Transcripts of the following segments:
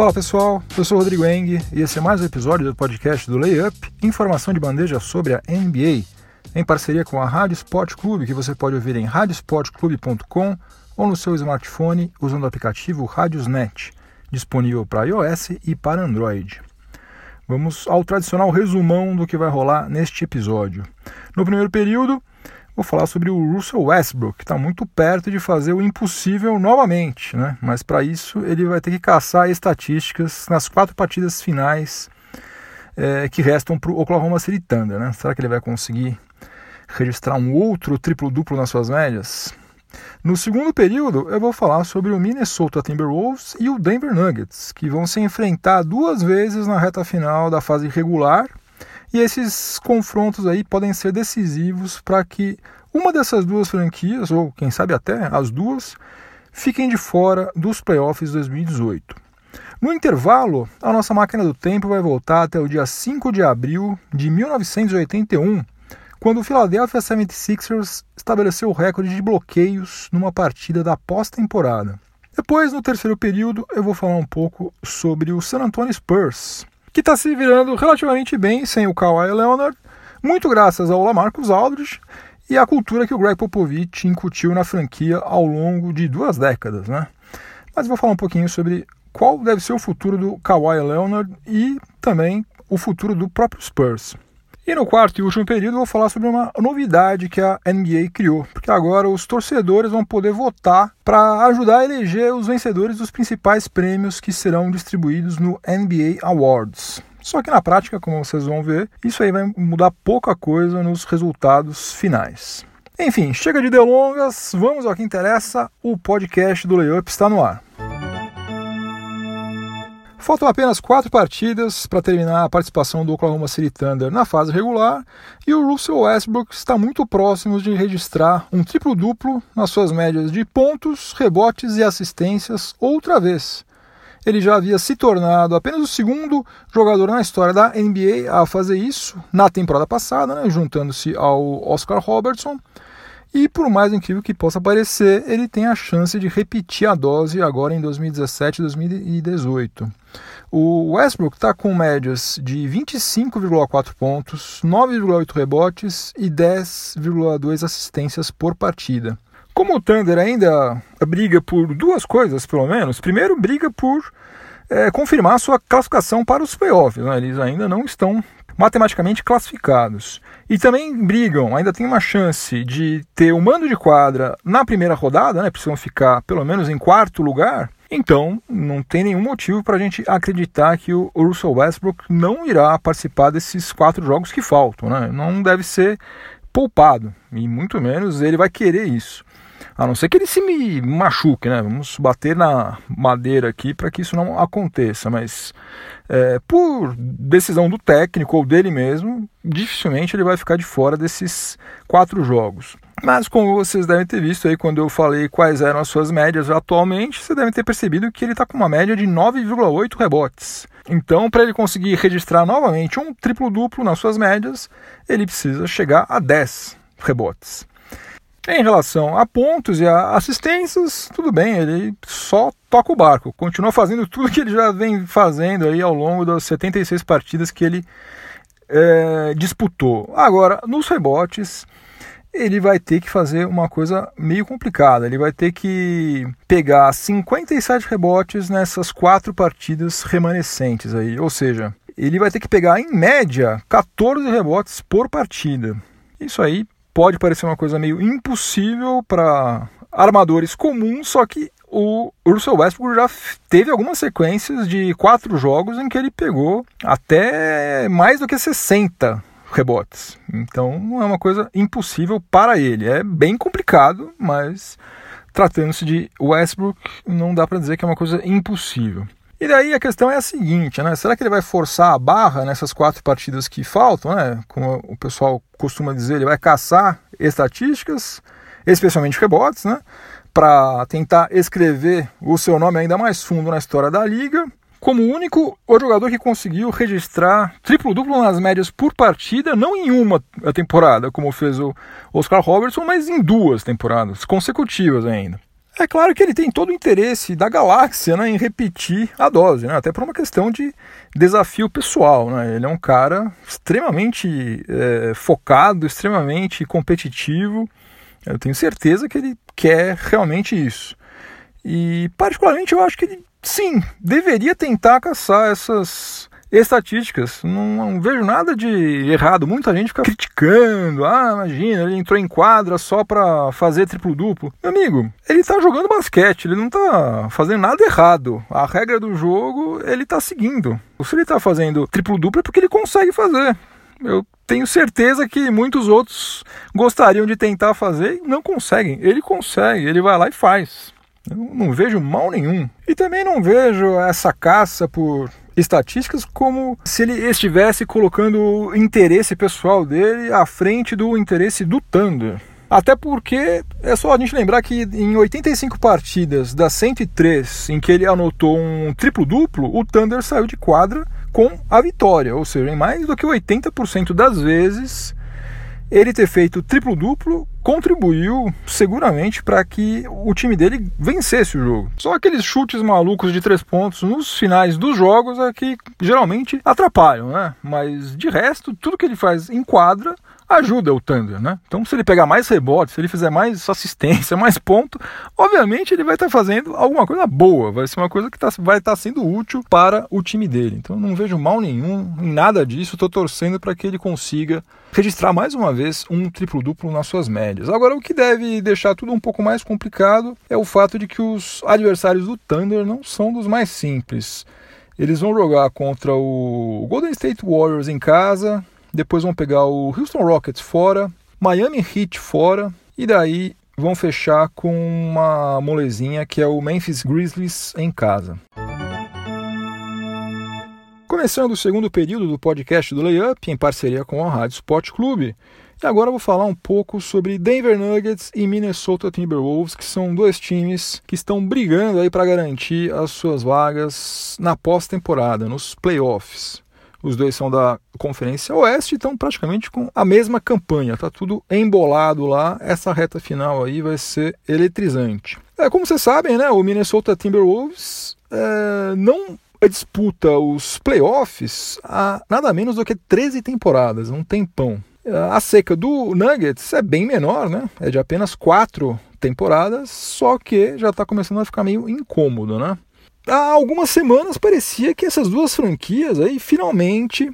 Fala pessoal, eu sou o Rodrigo Eng e esse é mais um episódio do podcast do Layup, informação de bandeja sobre a NBA, em parceria com a Rádio Sport Clube, que você pode ouvir em radiosportclube.com ou no seu smartphone usando o aplicativo Radiosnet, disponível para iOS e para Android. Vamos ao tradicional resumão do que vai rolar neste episódio. No primeiro período, vou falar sobre o Russell Westbrook, que está muito perto de fazer o impossível novamente, né? mas para isso ele vai ter que caçar estatísticas nas quatro partidas finais é, que restam para o Oklahoma City Thunder. Né? Será que ele vai conseguir registrar um outro triplo-duplo nas suas médias? No segundo período, eu vou falar sobre o Minnesota Timberwolves e o Denver Nuggets, que vão se enfrentar duas vezes na reta final da fase regular. E esses confrontos aí podem ser decisivos para que uma dessas duas franquias, ou quem sabe até as duas, fiquem de fora dos playoffs 2018. No intervalo, a nossa máquina do tempo vai voltar até o dia 5 de abril de 1981 quando o Philadelphia 76ers estabeleceu o recorde de bloqueios numa partida da pós-temporada. Depois, no terceiro período, eu vou falar um pouco sobre o San Antonio Spurs, que está se virando relativamente bem sem o Kawhi Leonard, muito graças ao Lamarcus Aldridge e à cultura que o Greg Popovich incutiu na franquia ao longo de duas décadas. Né? Mas vou falar um pouquinho sobre qual deve ser o futuro do Kawhi Leonard e também o futuro do próprio Spurs. E no quarto e último período vou falar sobre uma novidade que a NBA criou, porque agora os torcedores vão poder votar para ajudar a eleger os vencedores dos principais prêmios que serão distribuídos no NBA Awards. Só que na prática, como vocês vão ver, isso aí vai mudar pouca coisa nos resultados finais. Enfim, chega de delongas, vamos ao que interessa, o podcast do Layup está no ar. Faltam apenas quatro partidas para terminar a participação do Oklahoma City Thunder na fase regular e o Russell Westbrook está muito próximo de registrar um triplo-duplo nas suas médias de pontos, rebotes e assistências outra vez. Ele já havia se tornado apenas o segundo jogador na história da NBA a fazer isso na temporada passada, né, juntando-se ao Oscar Robertson. E por mais incrível que possa parecer, ele tem a chance de repetir a dose agora em 2017 e 2018. O Westbrook está com médias de 25,4 pontos, 9,8 rebotes e 10,2 assistências por partida. Como o Thunder ainda briga por duas coisas, pelo menos, primeiro briga por é, confirmar sua classificação para os playoffs. Né? Eles ainda não estão matematicamente classificados. E também brigam, ainda tem uma chance de ter o mando de quadra na primeira rodada, né? precisam ficar pelo menos em quarto lugar. Então, não tem nenhum motivo para a gente acreditar que o Russell Westbrook não irá participar desses quatro jogos que faltam. Né? Não deve ser poupado, e muito menos ele vai querer isso. A não ser que ele se me machuque, né? Vamos bater na madeira aqui para que isso não aconteça. Mas é, por decisão do técnico ou dele mesmo, dificilmente ele vai ficar de fora desses quatro jogos. Mas como vocês devem ter visto aí quando eu falei quais eram as suas médias atualmente, vocês devem ter percebido que ele está com uma média de 9,8 rebotes. Então, para ele conseguir registrar novamente um triplo-duplo nas suas médias, ele precisa chegar a 10 rebotes. Em relação a pontos e a assistências, tudo bem, ele só toca o barco, continua fazendo tudo que ele já vem fazendo aí ao longo das 76 partidas que ele é, disputou. Agora, nos rebotes, ele vai ter que fazer uma coisa meio complicada. Ele vai ter que pegar 57 rebotes nessas quatro partidas remanescentes aí, ou seja, ele vai ter que pegar em média 14 rebotes por partida. Isso aí pode parecer uma coisa meio impossível para armadores comuns, só que o Russell Westbrook já teve algumas sequências de quatro jogos em que ele pegou até mais do que 60 rebotes. Então não é uma coisa impossível para ele. É bem complicado, mas tratando-se de Westbrook, não dá para dizer que é uma coisa impossível. E daí a questão é a seguinte, né? Será que ele vai forçar a barra nessas quatro partidas que faltam, né? Como o pessoal costuma dizer, ele vai caçar estatísticas, especialmente rebotes, né? Para tentar escrever o seu nome ainda mais fundo na história da liga. Como o único o jogador que conseguiu registrar triplo-duplo nas médias por partida, não em uma temporada, como fez o Oscar Robertson, mas em duas temporadas consecutivas ainda. É claro que ele tem todo o interesse da galáxia né, em repetir a dose, né, até por uma questão de desafio pessoal. Né, ele é um cara extremamente é, focado, extremamente competitivo. Eu tenho certeza que ele quer realmente isso. E, particularmente, eu acho que ele, sim, deveria tentar caçar essas estatísticas. Não, não, vejo nada de errado. Muita gente fica criticando. Ah, imagina, ele entrou em quadra só para fazer triplo-duplo. Meu amigo, ele tá jogando basquete, ele não tá fazendo nada errado. A regra do jogo ele tá seguindo. Se ele tá fazendo triplo-duplo é porque ele consegue fazer. Eu tenho certeza que muitos outros gostariam de tentar fazer e não conseguem. Ele consegue, ele vai lá e faz. Eu não vejo mal nenhum. E também não vejo essa caça por estatísticas como se ele estivesse colocando o interesse pessoal dele à frente do interesse do Thunder. Até porque é só a gente lembrar que em 85 partidas das 103 em que ele anotou um triplo-duplo, o Thunder saiu de quadra com a vitória, ou seja, em mais do que 80% das vezes ele ter feito triplo-duplo contribuiu seguramente para que o time dele vencesse o jogo. Só aqueles chutes malucos de três pontos nos finais dos jogos é que geralmente atrapalham, né? Mas de resto, tudo que ele faz em quadra ajuda o Thunder, né? Então, se ele pegar mais rebotes, se ele fizer mais assistência, mais ponto, obviamente ele vai estar tá fazendo alguma coisa boa, vai ser uma coisa que tá, vai estar tá sendo útil para o time dele. Então, não vejo mal nenhum em nada disso, estou torcendo para que ele consiga registrar mais uma vez um triplo-duplo nas suas médias. Agora, o que deve deixar tudo um pouco mais complicado é o fato de que os adversários do Thunder não são dos mais simples. Eles vão jogar contra o Golden State Warriors em casa, depois vão pegar o Houston Rockets fora, Miami Heat fora e daí vão fechar com uma molezinha que é o Memphis Grizzlies em casa. Começando o segundo período do podcast do Layup em parceria com a Rádio Sport Clube. E agora vou falar um pouco sobre Denver Nuggets e Minnesota Timberwolves, que são dois times que estão brigando aí para garantir as suas vagas na pós-temporada, nos playoffs. Os dois são da Conferência Oeste e estão praticamente com a mesma campanha. Tá tudo embolado lá. Essa reta final aí vai ser eletrizante. É, como vocês sabem, né, o Minnesota Timberwolves é, não disputa os playoffs há nada menos do que 13 temporadas, um tempão. A seca do Nuggets é bem menor, né? É de apenas quatro temporadas, só que já está começando a ficar meio incômodo, né? Há algumas semanas parecia que essas duas franquias aí finalmente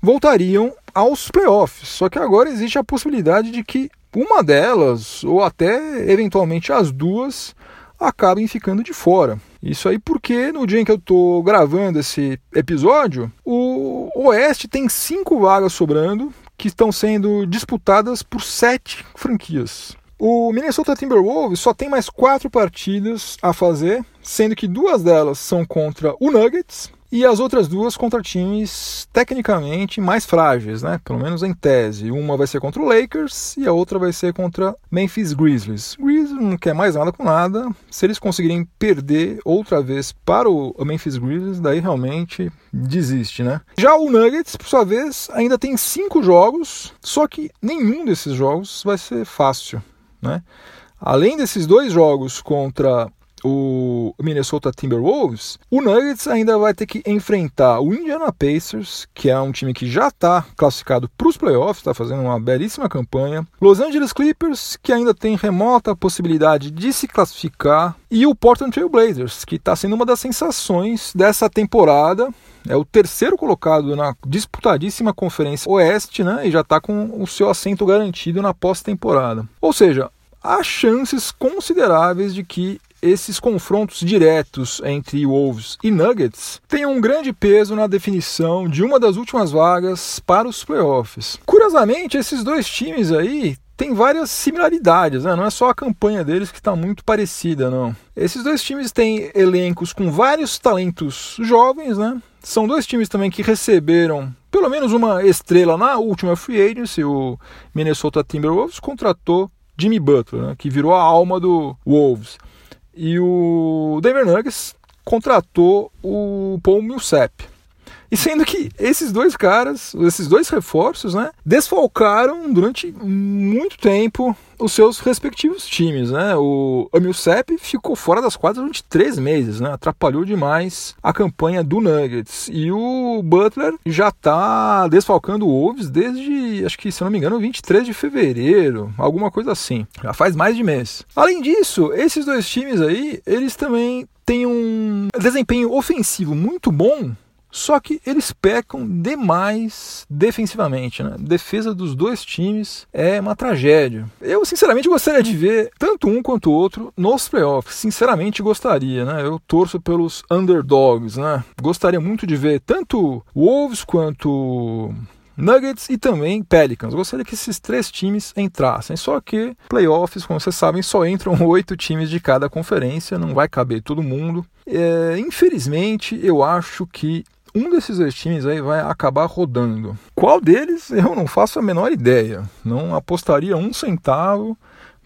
voltariam aos playoffs. Só que agora existe a possibilidade de que uma delas, ou até eventualmente as duas, acabem ficando de fora. Isso aí porque no dia em que eu estou gravando esse episódio, o Oeste tem cinco vagas sobrando que estão sendo disputadas por sete franquias. O Minnesota Timberwolves só tem mais quatro partidas a fazer, sendo que duas delas são contra o Nuggets e as outras duas contra times tecnicamente mais frágeis, né? Pelo menos em tese. Uma vai ser contra o Lakers e a outra vai ser contra Memphis Grizzlies. Grizzlies não quer mais nada com nada. Se eles conseguirem perder outra vez para o Memphis Grizzlies, daí realmente desiste, né? Já o Nuggets, por sua vez, ainda tem cinco jogos, só que nenhum desses jogos vai ser fácil. Né? Além desses dois jogos contra o Minnesota Timberwolves, o Nuggets ainda vai ter que enfrentar o Indiana Pacers, que é um time que já está classificado para os playoffs, está fazendo uma belíssima campanha. Los Angeles Clippers, que ainda tem remota possibilidade de se classificar, e o Portland Trail Blazers, que está sendo uma das sensações dessa temporada. É o terceiro colocado na disputadíssima Conferência Oeste, né? E já está com o seu assento garantido na pós-temporada. Ou seja, há chances consideráveis de que esses confrontos diretos entre Wolves e Nuggets tenham um grande peso na definição de uma das últimas vagas para os playoffs. Curiosamente, esses dois times aí têm várias similaridades, né? não é só a campanha deles que está muito parecida, não. Esses dois times têm elencos com vários talentos jovens, né? São dois times também que receberam pelo menos uma estrela na última free agency. O Minnesota Timberwolves contratou Jimmy Butler, né? que virou a alma do Wolves. E o Denver Nuggets contratou o Paul Millsap. E sendo que esses dois caras, esses dois reforços, né, desfalcaram durante muito tempo os seus respectivos times, né? O Amilsep ficou fora das quadras durante três meses, né? Atrapalhou demais a campanha do Nuggets. E o Butler já está desfalcando o Wolves desde, acho que se não me engano, 23 de fevereiro, alguma coisa assim. Já faz mais de mês. Além disso, esses dois times aí, eles também têm um desempenho ofensivo muito bom só que eles pecam demais defensivamente. Né? Defesa dos dois times é uma tragédia. Eu, sinceramente, gostaria de ver tanto um quanto o outro nos playoffs. Sinceramente, gostaria. Né? Eu torço pelos underdogs. Né? Gostaria muito de ver tanto Wolves quanto Nuggets e também Pelicans. Gostaria que esses três times entrassem. Só que playoffs, como vocês sabem, só entram oito times de cada conferência, não vai caber todo mundo. É, infelizmente, eu acho que um desses dois times aí vai acabar rodando. Qual deles eu não faço a menor ideia. Não apostaria um centavo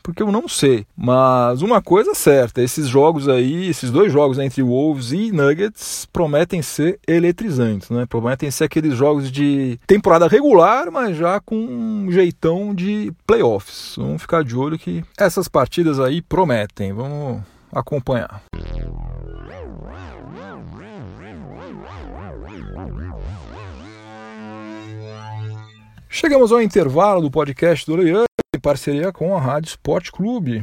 porque eu não sei. Mas uma coisa é certa, esses jogos aí, esses dois jogos entre Wolves e Nuggets prometem ser eletrizantes, né? Prometem ser aqueles jogos de temporada regular, mas já com um jeitão de playoffs. Vamos ficar de olho que essas partidas aí prometem. Vamos acompanhar. Chegamos ao intervalo do podcast do Leandro, em parceria com a Rádio Sport Clube.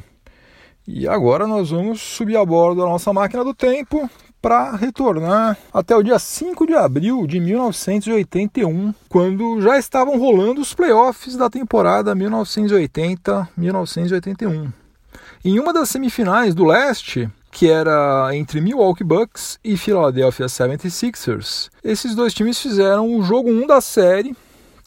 E agora nós vamos subir a bordo da nossa máquina do tempo para retornar até o dia 5 de abril de 1981, quando já estavam rolando os playoffs da temporada 1980-1981. Em uma das semifinais do leste, que era entre Milwaukee Bucks e Philadelphia 76ers, esses dois times fizeram o jogo 1 da série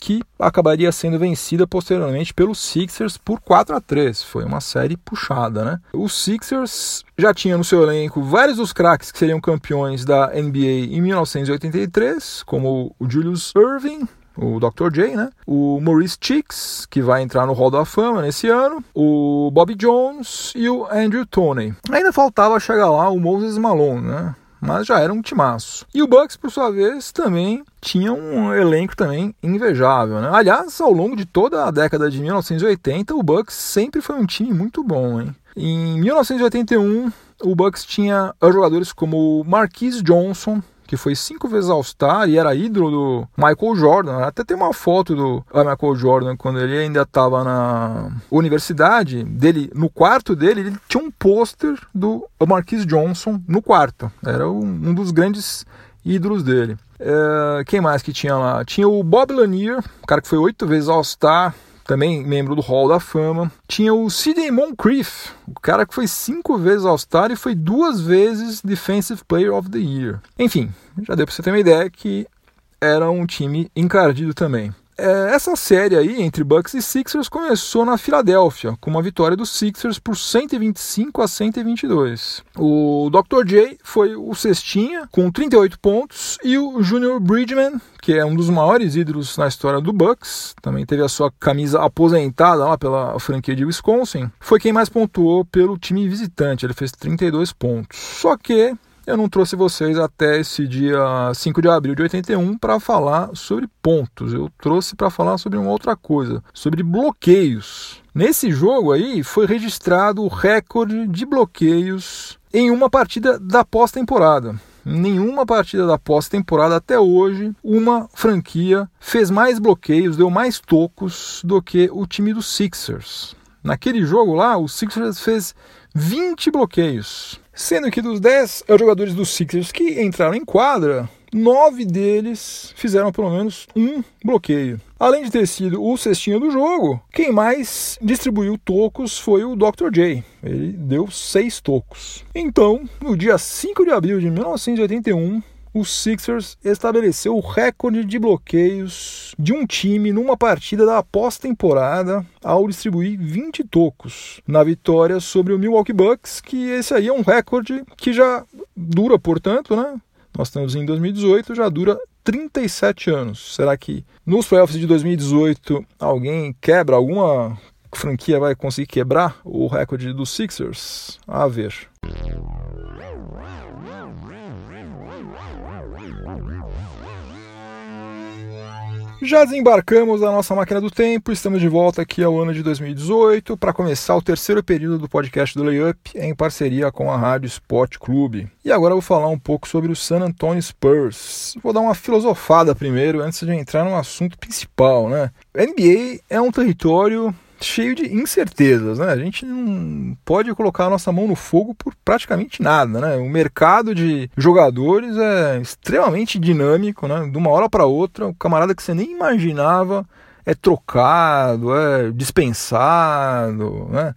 que acabaria sendo vencida posteriormente pelos Sixers por 4 a 3. Foi uma série puxada, né? Os Sixers já tinham no seu elenco vários dos craques que seriam campeões da NBA em 1983, como o Julius Irving, o Dr. J, né? O Maurice Cheeks, que vai entrar no Hall da Fama nesse ano, o Bobby Jones e o Andrew Toney. Ainda faltava chegar lá o Moses Malone, né? Mas já era um timaço. E o Bucks, por sua vez, também tinha um elenco também invejável, né? Aliás, ao longo de toda a década de 1980, o Bucks sempre foi um time muito bom, hein? Em 1981, o Bucks tinha jogadores como Marquise Johnson, que foi cinco vezes All-Star e era ídolo do Michael Jordan. Até tem uma foto do Michael Jordan quando ele ainda estava na universidade, dele no quarto dele, ele tinha um pôster do Marquise Johnson no quarto. Era um, um dos grandes ídolos dele. É, quem mais que tinha lá? Tinha o Bob Lanier, o cara que foi oito vezes All-Star, também membro do Hall da Fama. Tinha o Sidney Moncrief, o cara que foi cinco vezes All-Star e foi duas vezes Defensive Player of the Year. Enfim, já deu para você ter uma ideia que era um time encardido também. É, essa série aí entre Bucks e Sixers começou na Filadélfia, com uma vitória dos Sixers por 125 a 122. O Dr. J foi o cestinha com 38 pontos e o Junior Bridgman, que é um dos maiores ídolos na história do Bucks, também teve a sua camisa aposentada lá pela franquia de Wisconsin, foi quem mais pontuou pelo time visitante, ele fez 32 pontos. Só que eu não trouxe vocês até esse dia 5 de abril de 81 para falar sobre pontos. Eu trouxe para falar sobre uma outra coisa, sobre bloqueios. Nesse jogo aí foi registrado o recorde de bloqueios em uma partida da pós-temporada. Nenhuma partida da pós-temporada até hoje, uma franquia fez mais bloqueios, deu mais tocos do que o time dos Sixers. Naquele jogo lá, o Sixers fez 20 bloqueios. Sendo que dos 10 jogadores dos Sixers que entraram em quadra, nove deles fizeram pelo menos um bloqueio. Além de ter sido o cestinho do jogo, quem mais distribuiu tocos foi o Dr. J. Ele deu seis tocos. Então, no dia 5 de abril de 1981, o Sixers estabeleceu o recorde de bloqueios de um time numa partida da pós-temporada ao distribuir 20 tocos na vitória sobre o Milwaukee Bucks, que esse aí é um recorde que já dura, portanto, né? Nós estamos em 2018, já dura 37 anos. Será que nos playoffs de 2018 alguém quebra alguma franquia vai conseguir quebrar o recorde dos Sixers? A ver. Já desembarcamos da nossa máquina do tempo, estamos de volta aqui ao ano de 2018 para começar o terceiro período do podcast do Layup em parceria com a Rádio Sport Clube. E agora eu vou falar um pouco sobre o San Antonio Spurs. Vou dar uma filosofada primeiro antes de entrar no assunto principal, né? NBA é um território cheio de incertezas, né? A gente não pode colocar a nossa mão no fogo por praticamente nada, né? O mercado de jogadores é extremamente dinâmico, né? De uma hora para outra, o camarada que você nem imaginava é trocado, é dispensado, né?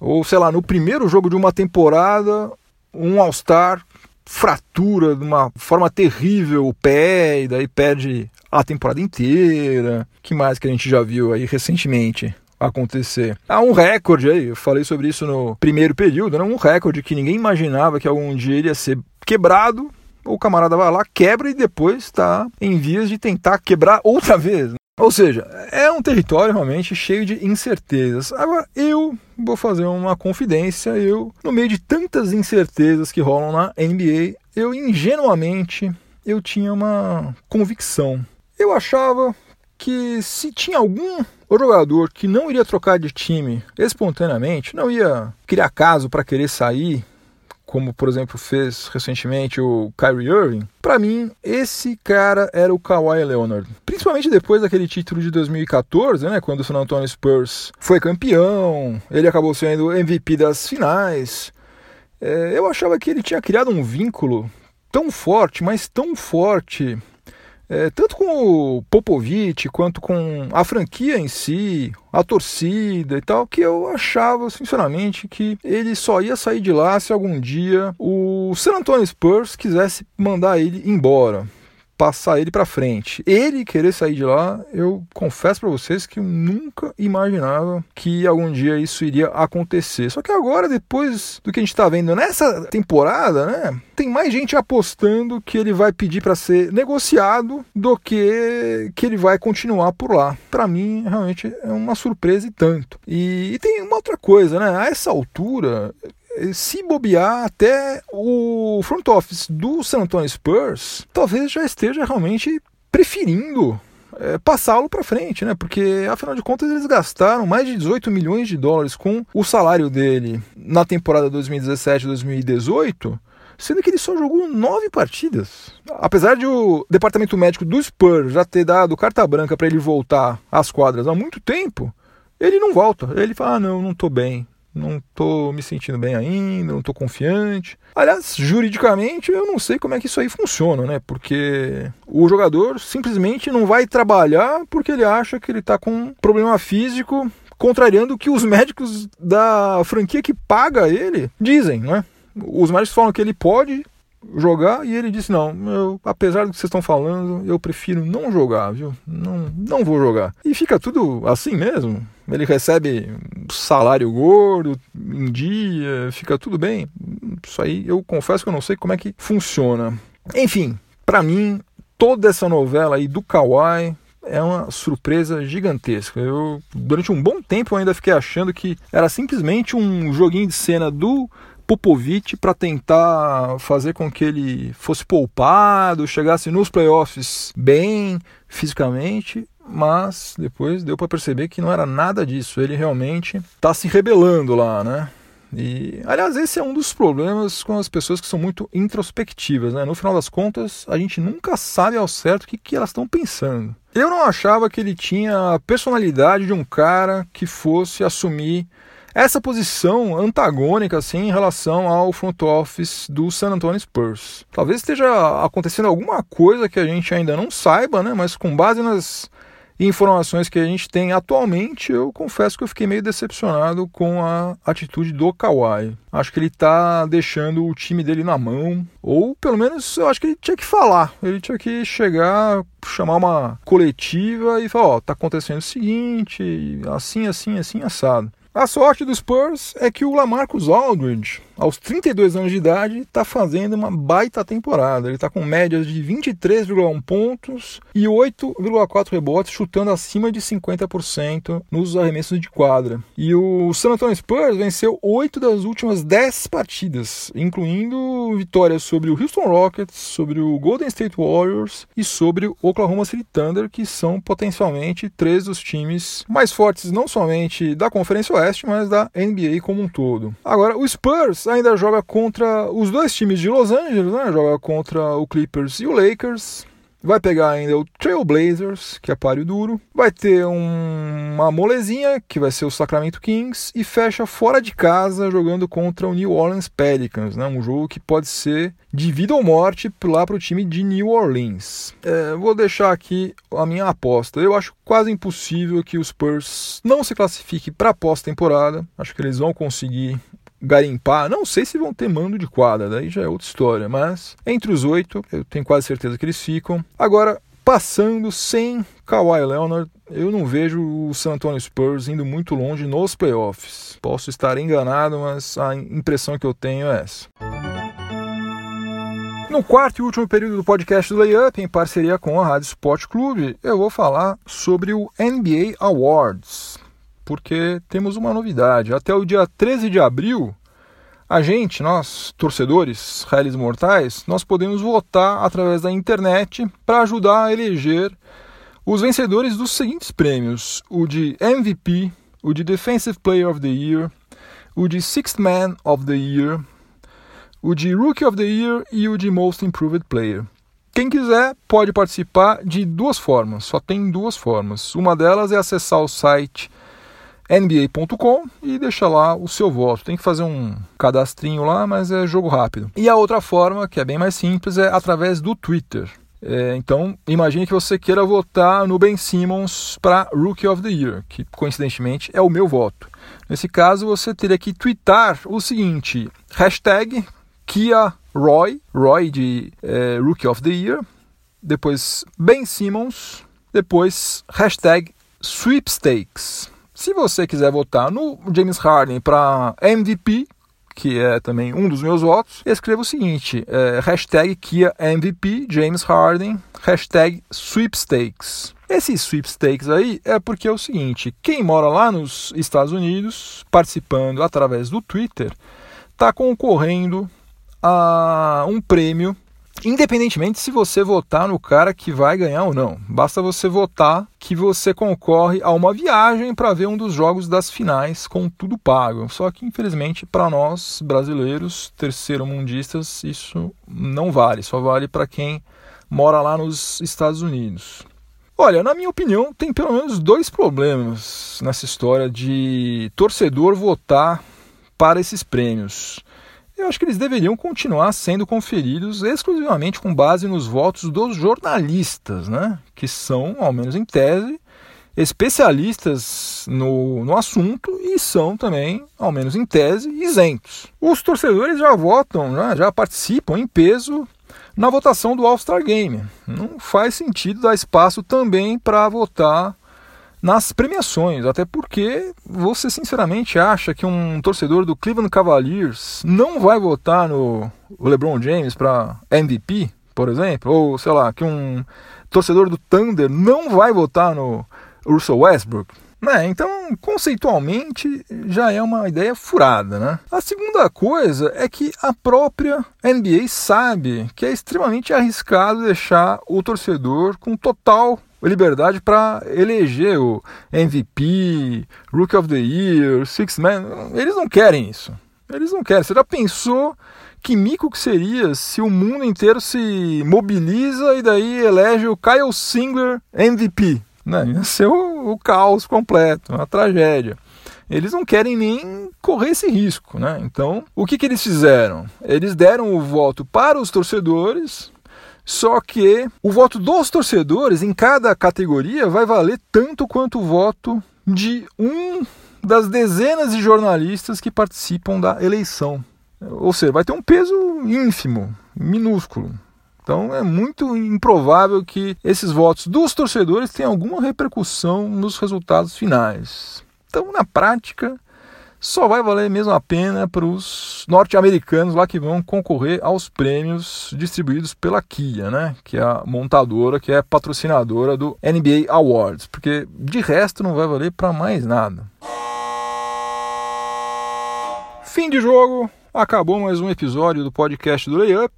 Ou sei lá, no primeiro jogo de uma temporada, um All-Star fratura de uma forma terrível o pé e daí perde a temporada inteira. Que mais que a gente já viu aí recentemente? Acontecer. Há um recorde aí, eu falei sobre isso no primeiro período, né? um recorde que ninguém imaginava que algum dia ele ia ser quebrado. O camarada vai lá, quebra e depois está em vias de tentar quebrar outra vez. Ou seja, é um território realmente cheio de incertezas. Agora, eu vou fazer uma confidência. Eu, no meio de tantas incertezas que rolam na NBA, eu ingenuamente eu tinha uma convicção. Eu achava que se tinha algum jogador que não iria trocar de time espontaneamente, não ia criar caso para querer sair, como por exemplo fez recentemente o Kyrie Irving, para mim esse cara era o Kawhi Leonard. Principalmente depois daquele título de 2014, né, quando o San Antonio Spurs foi campeão, ele acabou sendo MVP das finais. É, eu achava que ele tinha criado um vínculo tão forte, mas tão forte é, tanto com o Popovich quanto com a franquia em si, a torcida e tal, que eu achava, sinceramente, que ele só ia sair de lá se algum dia o San Antonio Spurs quisesse mandar ele embora passar ele para frente. Ele querer sair de lá, eu confesso para vocês que eu nunca imaginava que algum dia isso iria acontecer. Só que agora, depois do que a gente está vendo nessa temporada, né, tem mais gente apostando que ele vai pedir para ser negociado do que que ele vai continuar por lá. Para mim, realmente é uma surpresa e tanto. E, e tem uma outra coisa, né? A essa altura, se bobear até o front office do San Antonio Spurs, talvez já esteja realmente preferindo é, passá-lo para frente, né? Porque afinal de contas eles gastaram mais de 18 milhões de dólares com o salário dele na temporada 2017-2018 sendo que ele só jogou nove partidas. Apesar de o departamento médico do Spurs já ter dado carta branca para ele voltar às quadras há muito tempo, ele não volta. Ele fala: ah, não, não estou bem, não estou me sentindo bem ainda, não estou confiante. Aliás, juridicamente, eu não sei como é que isso aí funciona, né? Porque o jogador simplesmente não vai trabalhar porque ele acha que ele está com um problema físico, contrariando o que os médicos da franquia que paga ele dizem, né? Os médicos falam que ele pode jogar e ele disse não, eu, apesar do que vocês estão falando, eu prefiro não jogar, viu? Não, não vou jogar. E fica tudo assim mesmo. Ele recebe salário gordo em dia, fica tudo bem. Isso aí eu confesso que eu não sei como é que funciona. Enfim, para mim toda essa novela aí do Kawhi é uma surpresa gigantesca. Eu durante um bom tempo ainda fiquei achando que era simplesmente um joguinho de cena do Popovich para tentar fazer com que ele fosse poupado, chegasse nos playoffs bem fisicamente, mas depois deu para perceber que não era nada disso. Ele realmente está se rebelando lá, né? E, aliás, esse é um dos problemas com as pessoas que são muito introspectivas, né? No final das contas, a gente nunca sabe ao certo o que, que elas estão pensando. Eu não achava que ele tinha a personalidade de um cara que fosse assumir essa posição antagônica assim em relação ao front office do San Antonio Spurs. Talvez esteja acontecendo alguma coisa que a gente ainda não saiba, né? Mas com base nas informações que a gente tem atualmente, eu confesso que eu fiquei meio decepcionado com a atitude do Kawhi. Acho que ele está deixando o time dele na mão, ou pelo menos eu acho que ele tinha que falar. Ele tinha que chegar, chamar uma coletiva e falar: Ó, oh, tá acontecendo o seguinte, assim, assim, assim, assado. A sorte dos Spurs é que o Lamarcus Aldridge, aos 32 anos de idade, está fazendo uma baita temporada. Ele está com médias de 23,1 pontos e 8,4 rebotes, chutando acima de 50% nos arremessos de quadra. E o San Antonio Spurs venceu 8 das últimas 10 partidas, incluindo vitórias sobre o Houston Rockets, sobre o Golden State Warriors e sobre o Oklahoma City Thunder, que são potencialmente três dos times mais fortes, não somente da Conferência Oeste, Oeste, mas da NBA como um todo. Agora, o Spurs ainda joga contra os dois times de Los Angeles, né? Joga contra o Clippers e o Lakers. Vai pegar ainda o Trailblazers, que é páreo duro. Vai ter um, uma molezinha, que vai ser o Sacramento Kings. E fecha fora de casa, jogando contra o New Orleans Pelicans. Né? Um jogo que pode ser de vida ou morte lá para o time de New Orleans. É, vou deixar aqui a minha aposta. Eu acho quase impossível que os Spurs não se classifique para pós-temporada. Acho que eles vão conseguir garimpar. Não sei se vão ter mando de quadra, daí já é outra história, mas entre os oito, eu tenho quase certeza que eles ficam. Agora, passando sem Kawhi Leonard, eu não vejo o San Antonio Spurs indo muito longe nos playoffs. Posso estar enganado, mas a impressão que eu tenho é essa. No quarto e último período do podcast do Layup, em parceria com a Rádio Sport Clube, eu vou falar sobre o NBA Awards porque temos uma novidade. Até o dia 13 de abril, a gente, nós, torcedores, réis mortais, nós podemos votar através da internet para ajudar a eleger os vencedores dos seguintes prêmios: o de MVP, o de Defensive Player of the Year, o de Sixth Man of the Year, o de Rookie of the Year e o de Most Improved Player. Quem quiser pode participar de duas formas, só tem duas formas. Uma delas é acessar o site nba.com e deixa lá o seu voto. Tem que fazer um cadastrinho lá, mas é jogo rápido. E a outra forma, que é bem mais simples, é através do Twitter. É, então, imagine que você queira votar no Ben Simmons para Rookie of the Year, que coincidentemente é o meu voto. Nesse caso, você teria que twittar o seguinte: hashtag Kia Roy, Roy de é, Rookie of the Year, depois Ben Simmons, depois hashtag Sweepstakes. Se você quiser votar no James Harden para MVP, que é também um dos meus votos, escreva o seguinte: é, hashtag Kia MVP James Harden, hashtag sweepstakes. Esse sweepstakes aí é porque é o seguinte: quem mora lá nos Estados Unidos, participando através do Twitter, está concorrendo a um prêmio independentemente se você votar no cara que vai ganhar ou não. Basta você votar que você concorre a uma viagem para ver um dos jogos das finais com tudo pago. Só que infelizmente para nós brasileiros, terceiro mundistas, isso não vale, só vale para quem mora lá nos Estados Unidos. Olha, na minha opinião, tem pelo menos dois problemas nessa história de torcedor votar para esses prêmios eu acho que eles deveriam continuar sendo conferidos exclusivamente com base nos votos dos jornalistas, né? que são, ao menos em tese, especialistas no, no assunto e são também, ao menos em tese, isentos. Os torcedores já votam, né? já participam em peso na votação do All-Star Game. Não faz sentido dar espaço também para votar nas premiações, até porque você sinceramente acha que um torcedor do Cleveland Cavaliers não vai votar no LeBron James para MVP, por exemplo, ou sei lá, que um torcedor do Thunder não vai votar no Russell Westbrook. Né? Então, conceitualmente, já é uma ideia furada. Né? A segunda coisa é que a própria NBA sabe que é extremamente arriscado deixar o torcedor com total liberdade para eleger o MVP, Rookie of the Year, Six Man. Eles não querem isso. Eles não querem. Você já pensou que mico que seria se o mundo inteiro se mobiliza e daí elege o Kyle Singler MVP? Né? Ia ser o, o caos completo, uma tragédia eles não querem nem correr esse risco, né? Então, o que, que eles fizeram? Eles deram o voto para os torcedores, só que o voto dos torcedores em cada categoria vai valer tanto quanto o voto de um das dezenas de jornalistas que participam da eleição. Ou seja, vai ter um peso ínfimo, minúsculo. Então é muito improvável que esses votos dos torcedores tenham alguma repercussão nos resultados finais. Então, na prática, só vai valer mesmo a pena para os norte-americanos lá que vão concorrer aos prêmios distribuídos pela Kia, né? Que é a montadora que é patrocinadora do NBA Awards, porque de resto não vai valer para mais nada. Fim de jogo, acabou mais um episódio do podcast do Layup.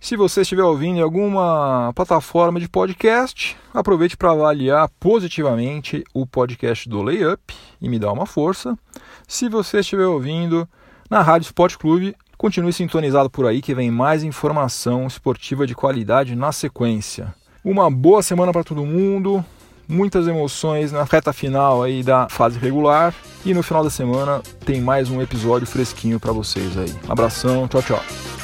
Se você estiver ouvindo em alguma plataforma de podcast, aproveite para avaliar positivamente o podcast do Layup e me dar uma força. Se você estiver ouvindo na Rádio Sport Clube, continue sintonizado por aí que vem mais informação esportiva de qualidade na sequência. Uma boa semana para todo mundo, muitas emoções na reta final aí da fase regular e no final da semana tem mais um episódio fresquinho para vocês aí. Abração, tchau, tchau.